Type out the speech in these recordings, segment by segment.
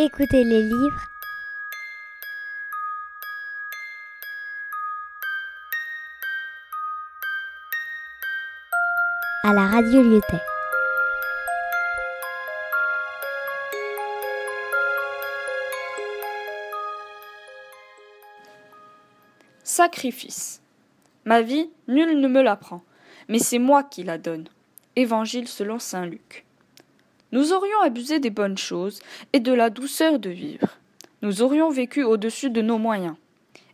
Écoutez les livres. à la radio Lyotet. Sacrifice. Ma vie, nul ne me l'apprend, mais c'est moi qui la donne. Évangile selon saint Luc. Nous aurions abusé des bonnes choses et de la douceur de vivre. Nous aurions vécu au-dessus de nos moyens.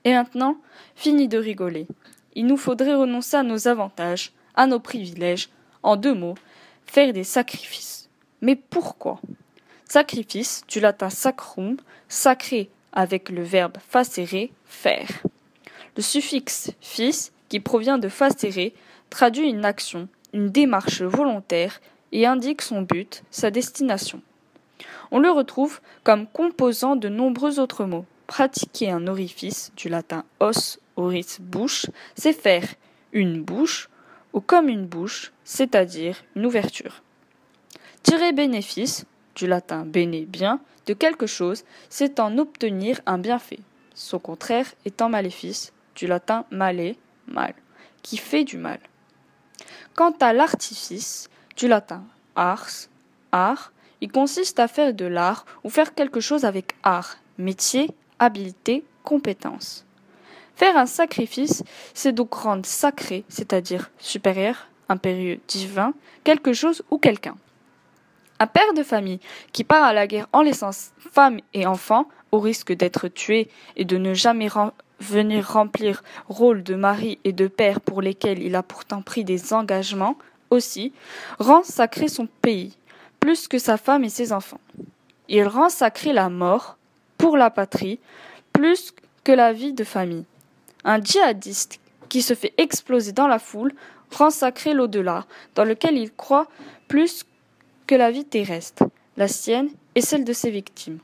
Et maintenant, fini de rigoler. Il nous faudrait renoncer à nos avantages, à nos privilèges, en deux mots, faire des sacrifices. Mais pourquoi? Sacrifice, du latin sacrum, sacré avec le verbe facere, faire. Le suffixe fils, qui provient de facere, traduit une action, une démarche volontaire et indique son but, sa destination. On le retrouve comme composant de nombreux autres mots. Pratiquer un orifice, du latin os, oris, bouche, c'est faire une bouche ou comme une bouche, c'est-à-dire une ouverture. Tirer bénéfice, du latin bene bien, de quelque chose, c'est en obtenir un bienfait. Son contraire étant maléfice, du latin male, mal, qui fait du mal. Quant à l'artifice, du latin ars, art, il consiste à faire de l'art ou faire quelque chose avec art, métier, habileté, compétence. Faire un sacrifice, c'est donc rendre sacré, c'est-à-dire supérieur, impérieux, divin, quelque chose ou quelqu'un. Un père de famille qui part à la guerre en laissant femme et enfants, au risque d'être tué et de ne jamais venir remplir rôle de mari et de père pour lesquels il a pourtant pris des engagements, aussi, rend sacré son pays, plus que sa femme et ses enfants. Il rend sacré la mort, pour la patrie, plus que la vie de famille. Un djihadiste qui se fait exploser dans la foule rend sacré l'au-delà, dans lequel il croit plus que la vie terrestre, la sienne et celle de ses victimes.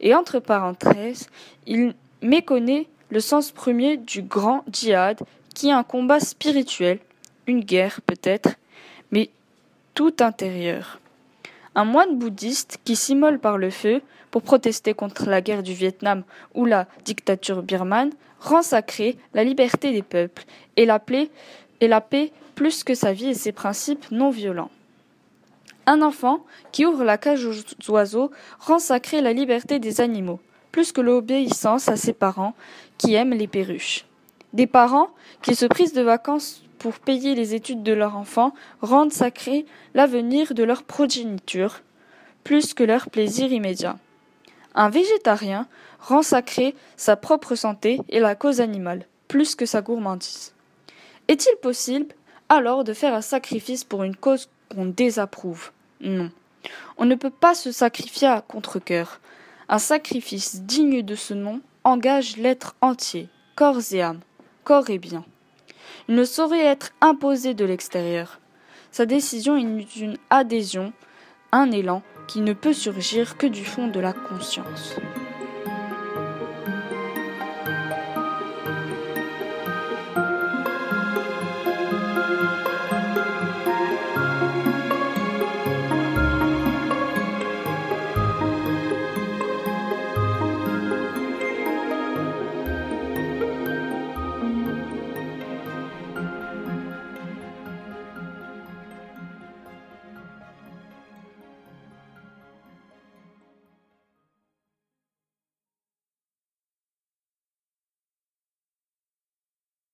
Et entre parenthèses, il méconnaît le sens premier du grand djihad, qui est un combat spirituel, une guerre peut-être, mais tout intérieur. Un moine bouddhiste qui s'immole par le feu pour protester contre la guerre du Vietnam ou la dictature birmane rend sacrée la liberté des peuples et la, paix, plus que sa vie et ses principes non violents. Un enfant qui ouvre la cage aux oiseaux rend sacrée la liberté des animaux, plus que l'obéissance à ses parents qui aiment les perruches. Des parents qui se prisent de vacances pour payer les études de leur enfant rendent sacré l'avenir de leur progéniture, plus que leur plaisir immédiat. Un végétarien rend sacré sa propre santé et la cause animale, plus que sa gourmandise. Est-il possible alors de faire un sacrifice pour une cause qu'on désapprouve? Non. On ne peut pas se sacrifier à contre-cœur. Un sacrifice digne de ce nom engage l'être entier, corps et âme, corps et bien. Il ne saurait être imposé de l'extérieur. Sa décision est une adhésion, un élan qui ne peut surgir que du fond de la conscience.